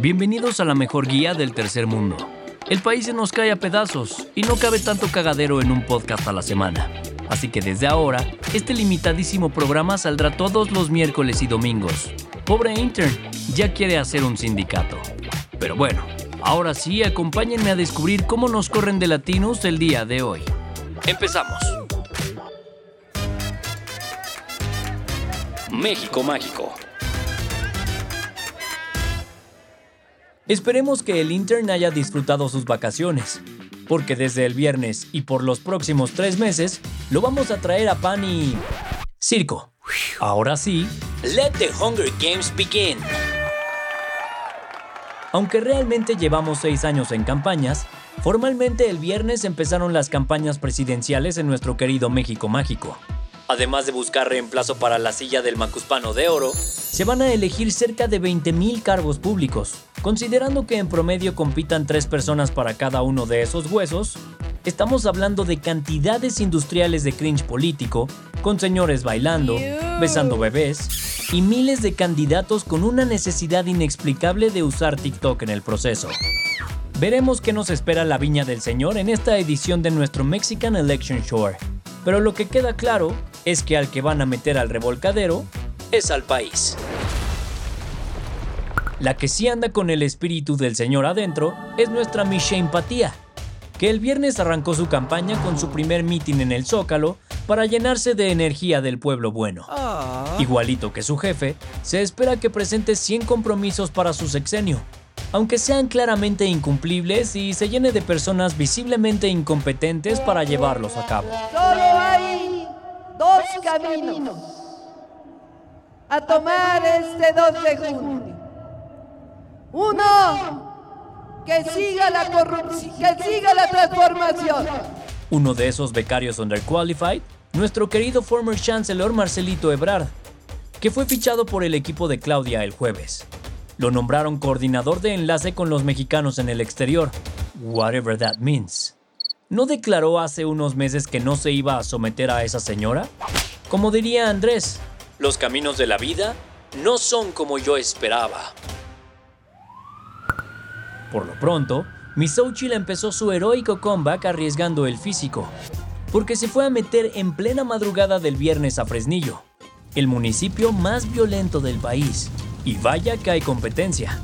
Bienvenidos a la mejor guía del tercer mundo. El país se nos cae a pedazos y no cabe tanto cagadero en un podcast a la semana. Así que desde ahora, este limitadísimo programa saldrá todos los miércoles y domingos. Pobre intern, ya quiere hacer un sindicato. Pero bueno, ahora sí, acompáñenme a descubrir cómo nos corren de latinos el día de hoy. Empezamos. México Mágico. Esperemos que el intern haya disfrutado sus vacaciones, porque desde el viernes y por los próximos tres meses lo vamos a traer a pan y... circo. Ahora sí, let the Hunger Games begin. Aunque realmente llevamos seis años en campañas, formalmente el viernes empezaron las campañas presidenciales en nuestro querido México Mágico. Además de buscar reemplazo para la silla del Macuspano de Oro, se van a elegir cerca de 20.000 cargos públicos. Considerando que en promedio compitan tres personas para cada uno de esos huesos, estamos hablando de cantidades industriales de cringe político, con señores bailando, besando bebés y miles de candidatos con una necesidad inexplicable de usar TikTok en el proceso. Veremos qué nos espera la viña del señor en esta edición de nuestro Mexican Election Shore. Pero lo que queda claro es que al que van a meter al revolcadero es al país. La que sí anda con el espíritu del señor adentro es nuestra Michelle Empatía, que el viernes arrancó su campaña con su primer mitin en el Zócalo para llenarse de energía del pueblo bueno. Igualito que su jefe, se espera que presente 100 compromisos para su sexenio, aunque sean claramente incumplibles y se llene de personas visiblemente incompetentes para llevarlos a cabo. Solo hay dos caminos a tomar este 2 de junio. Uno, que siga la corrupción, que siga la transformación. Uno de esos becarios underqualified, nuestro querido former chancellor Marcelito Ebrard, que fue fichado por el equipo de Claudia el jueves. Lo nombraron coordinador de enlace con los mexicanos en el exterior, whatever that means. ¿No declaró hace unos meses que no se iba a someter a esa señora? Como diría Andrés, los caminos de la vida no son como yo esperaba. Por lo pronto, Miss Xochitl empezó su heroico comeback arriesgando el físico, porque se fue a meter en plena madrugada del viernes a Fresnillo, el municipio más violento del país, y vaya que hay competencia.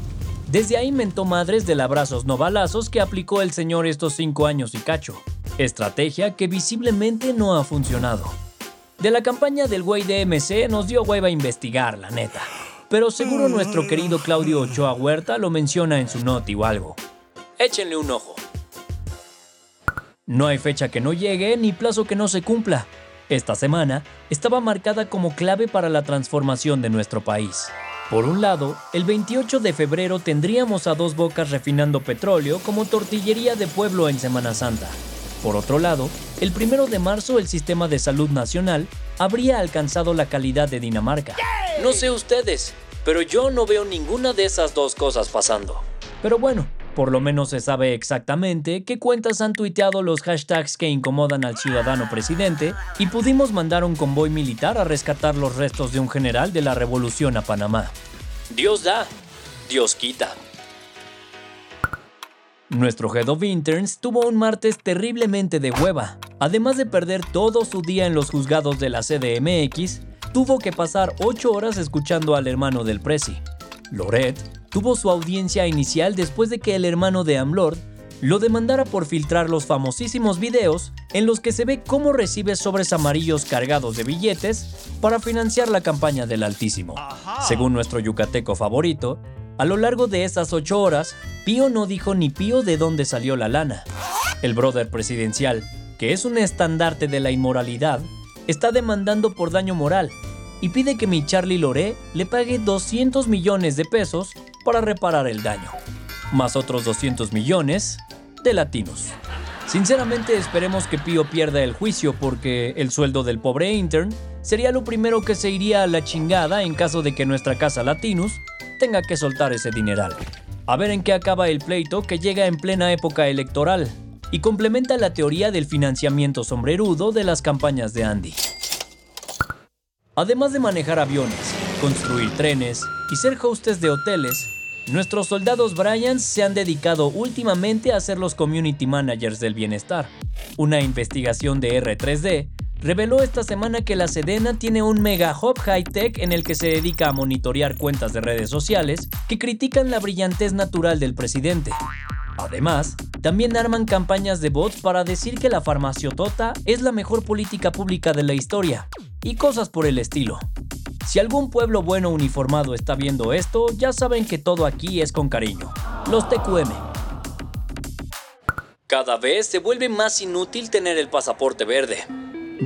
Desde ahí mentó madres del abrazos no balazos que aplicó el señor estos cinco años y cacho, estrategia que visiblemente no ha funcionado. De la campaña del güey de MC nos dio hueva investigar, la neta. Pero seguro nuestro querido Claudio Ochoa Huerta lo menciona en su noti o algo. Échenle un ojo. No hay fecha que no llegue ni plazo que no se cumpla. Esta semana estaba marcada como clave para la transformación de nuestro país. Por un lado, el 28 de febrero tendríamos a dos bocas refinando petróleo como tortillería de pueblo en Semana Santa. Por otro lado, el 1 de marzo el sistema de salud nacional habría alcanzado la calidad de Dinamarca. No sé ustedes, pero yo no veo ninguna de esas dos cosas pasando. Pero bueno, por lo menos se sabe exactamente qué cuentas han tuiteado los hashtags que incomodan al ciudadano presidente y pudimos mandar un convoy militar a rescatar los restos de un general de la revolución a Panamá. Dios da, Dios quita. Nuestro Head of Interns tuvo un martes terriblemente de hueva. Además de perder todo su día en los juzgados de la CDMX, tuvo que pasar 8 horas escuchando al hermano del Prezi. Loret tuvo su audiencia inicial después de que el hermano de Amlord lo demandara por filtrar los famosísimos videos en los que se ve cómo recibe sobres amarillos cargados de billetes para financiar la campaña del Altísimo. Según nuestro yucateco favorito, a lo largo de esas ocho horas, Pío no dijo ni pío de dónde salió la lana. El brother presidencial, que es un estandarte de la inmoralidad, está demandando por daño moral y pide que mi Charlie Loré le pague 200 millones de pesos para reparar el daño, más otros 200 millones de latinos. Sinceramente esperemos que Pío pierda el juicio porque el sueldo del pobre intern sería lo primero que se iría a la chingada en caso de que nuestra casa Latinus tenga que soltar ese dineral. A ver en qué acaba el pleito que llega en plena época electoral y complementa la teoría del financiamiento sombrerudo de las campañas de Andy. Además de manejar aviones, construir trenes y ser hostes de hoteles, Nuestros soldados Bryans se han dedicado últimamente a ser los community managers del bienestar. Una investigación de R3D reveló esta semana que la Sedena tiene un mega hub high-tech en el que se dedica a monitorear cuentas de redes sociales que critican la brillantez natural del presidente. Además, también arman campañas de bots para decir que la farmaciotota es la mejor política pública de la historia, y cosas por el estilo. Si algún pueblo bueno uniformado está viendo esto, ya saben que todo aquí es con cariño. Los TQM. Cada vez se vuelve más inútil tener el pasaporte verde.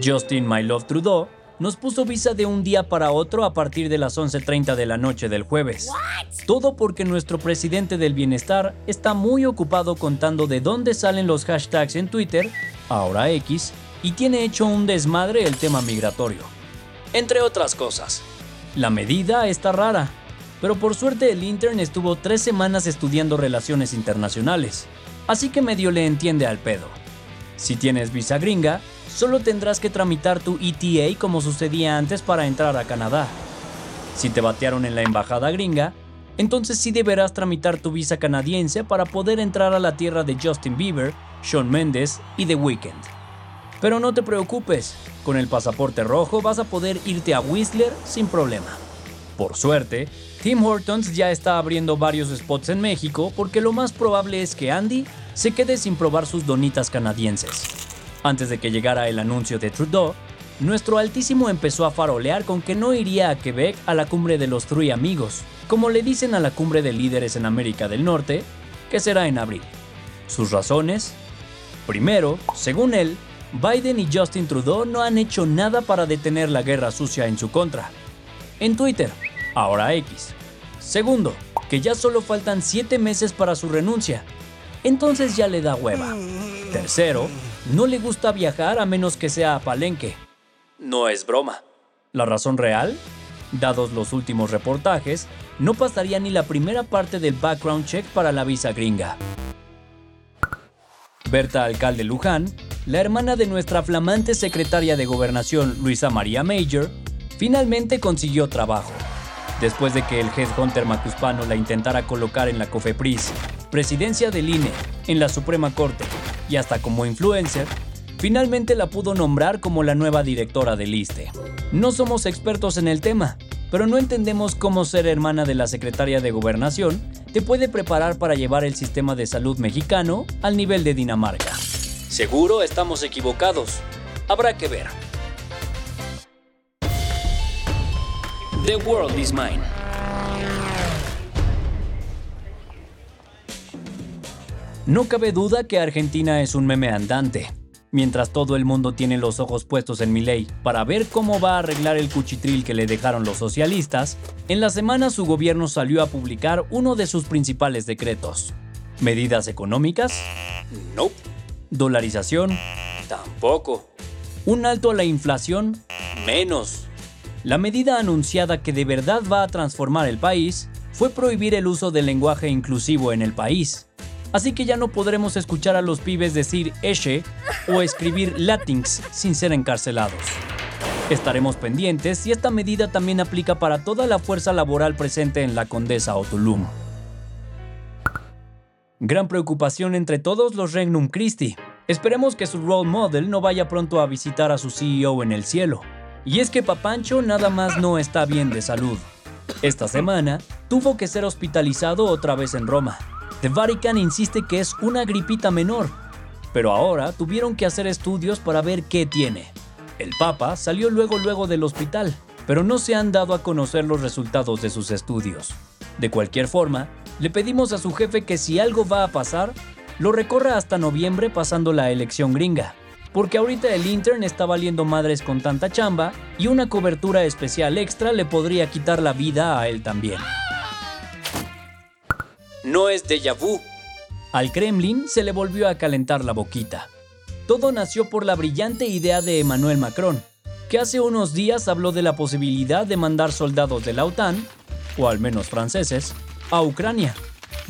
Justin My Love Trudeau nos puso visa de un día para otro a partir de las 11.30 de la noche del jueves. Todo porque nuestro presidente del bienestar está muy ocupado contando de dónde salen los hashtags en Twitter, ahora X, y tiene hecho un desmadre el tema migratorio. Entre otras cosas. La medida está rara, pero por suerte el intern estuvo tres semanas estudiando relaciones internacionales, así que medio le entiende al pedo. Si tienes visa gringa, solo tendrás que tramitar tu ETA como sucedía antes para entrar a Canadá. Si te batearon en la embajada gringa, entonces sí deberás tramitar tu visa canadiense para poder entrar a la tierra de Justin Bieber, Shawn Mendes y The Weeknd. Pero no te preocupes, con el pasaporte rojo vas a poder irte a Whistler sin problema. Por suerte, Tim Hortons ya está abriendo varios spots en México porque lo más probable es que Andy se quede sin probar sus donitas canadienses. Antes de que llegara el anuncio de Trudeau, nuestro altísimo empezó a farolear con que no iría a Quebec a la cumbre de los Three Amigos, como le dicen a la cumbre de líderes en América del Norte, que será en abril. ¿Sus razones? Primero, según él, Biden y Justin Trudeau no han hecho nada para detener la guerra sucia en su contra. En Twitter, ahora X. Segundo, que ya solo faltan 7 meses para su renuncia. Entonces ya le da hueva. Tercero, no le gusta viajar a menos que sea a Palenque. No es broma. ¿La razón real? Dados los últimos reportajes, no pasaría ni la primera parte del background check para la visa gringa. Berta Alcalde Luján, la hermana de nuestra flamante secretaria de Gobernación Luisa María Major, finalmente consiguió trabajo. Después de que el headhunter macuspano la intentara colocar en la COFEPRIS, presidencia del INE, en la Suprema Corte y hasta como influencer, finalmente la pudo nombrar como la nueva directora del ISTE. No somos expertos en el tema, pero no entendemos cómo ser hermana de la secretaria de Gobernación te puede preparar para llevar el sistema de salud mexicano al nivel de Dinamarca. Seguro estamos equivocados. Habrá que ver. The World is Mine. No cabe duda que Argentina es un meme andante. Mientras todo el mundo tiene los ojos puestos en Milei para ver cómo va a arreglar el cuchitril que le dejaron los socialistas, en la semana su gobierno salió a publicar uno de sus principales decretos. ¿Medidas económicas? No. ¿Dolarización? Tampoco. ¿Un alto a la inflación? Menos. La medida anunciada que de verdad va a transformar el país fue prohibir el uso del lenguaje inclusivo en el país así que ya no podremos escuchar a los pibes decir eche o escribir latinx sin ser encarcelados. Estaremos pendientes si esta medida también aplica para toda la fuerza laboral presente en la Condesa o. Gran preocupación entre todos los Regnum Christi. Esperemos que su role model no vaya pronto a visitar a su CEO en el cielo. Y es que Papancho nada más no está bien de salud. Esta semana tuvo que ser hospitalizado otra vez en Roma, The Vatican insiste que es una gripita menor, pero ahora tuvieron que hacer estudios para ver qué tiene. El Papa salió luego luego del hospital, pero no se han dado a conocer los resultados de sus estudios. De cualquier forma, le pedimos a su jefe que si algo va a pasar, lo recorra hasta noviembre pasando la elección gringa, porque ahorita el intern está valiendo madres con tanta chamba y una cobertura especial extra le podría quitar la vida a él también no es déjà vu. Al Kremlin se le volvió a calentar la boquita. Todo nació por la brillante idea de Emmanuel Macron, que hace unos días habló de la posibilidad de mandar soldados de la OTAN, o al menos franceses, a Ucrania.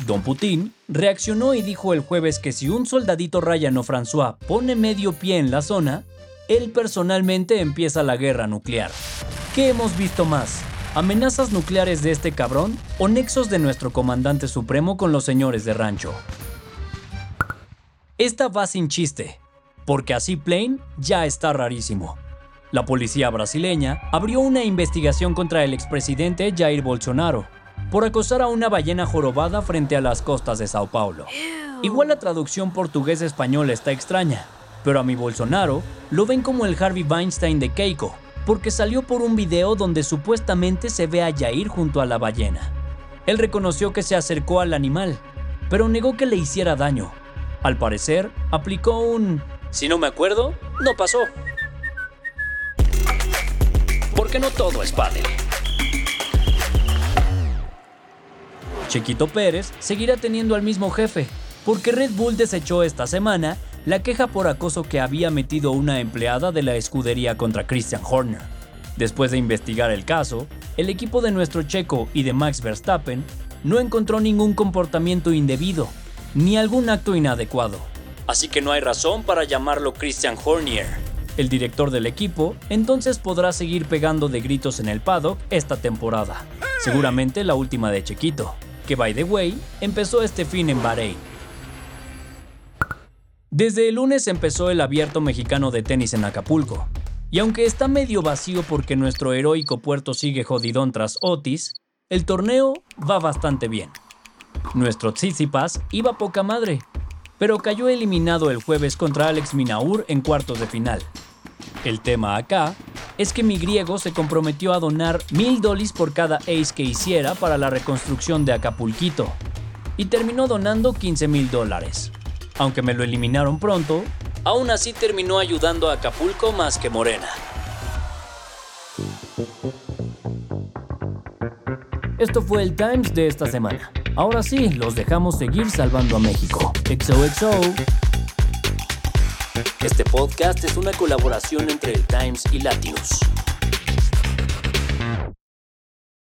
Don Putin reaccionó y dijo el jueves que si un soldadito Ryan o François pone medio pie en la zona, él personalmente empieza la guerra nuclear. ¿Qué hemos visto más? ¿Amenazas nucleares de este cabrón o nexos de nuestro comandante supremo con los señores de rancho? Esta va sin chiste, porque así Plain ya está rarísimo. La policía brasileña abrió una investigación contra el expresidente Jair Bolsonaro por acosar a una ballena jorobada frente a las costas de Sao Paulo. Igual la traducción portugués-español está extraña, pero a mi Bolsonaro lo ven como el Harvey Weinstein de Keiko, porque salió por un video donde supuestamente se ve a Jair junto a la ballena. Él reconoció que se acercó al animal, pero negó que le hiciera daño. Al parecer, aplicó un... Si no me acuerdo, no pasó. Porque no todo es padre. Chiquito Pérez seguirá teniendo al mismo jefe, porque Red Bull desechó esta semana la queja por acoso que había metido una empleada de la escudería contra Christian Horner. Después de investigar el caso, el equipo de nuestro checo y de Max Verstappen no encontró ningún comportamiento indebido, ni algún acto inadecuado. Así que no hay razón para llamarlo Christian Hornier. El director del equipo entonces podrá seguir pegando de gritos en el paddock esta temporada, seguramente la última de Chequito que by the way, empezó este fin en Bahrein. Desde el lunes empezó el abierto mexicano de tenis en Acapulco, y aunque está medio vacío porque nuestro heroico puerto sigue jodidón tras Otis, el torneo va bastante bien. Nuestro Tsitsipas iba poca madre, pero cayó eliminado el jueves contra Alex Minaur en cuartos de final. El tema acá es que mi griego se comprometió a donar mil dólares por cada ace que hiciera para la reconstrucción de Acapulquito y terminó donando 15 mil dólares. Aunque me lo eliminaron pronto, aún así terminó ayudando a Acapulco más que Morena. Esto fue el Times de esta semana. Ahora sí, los dejamos seguir salvando a México. XOXO. Este podcast es una colaboración entre el Times y Latinos.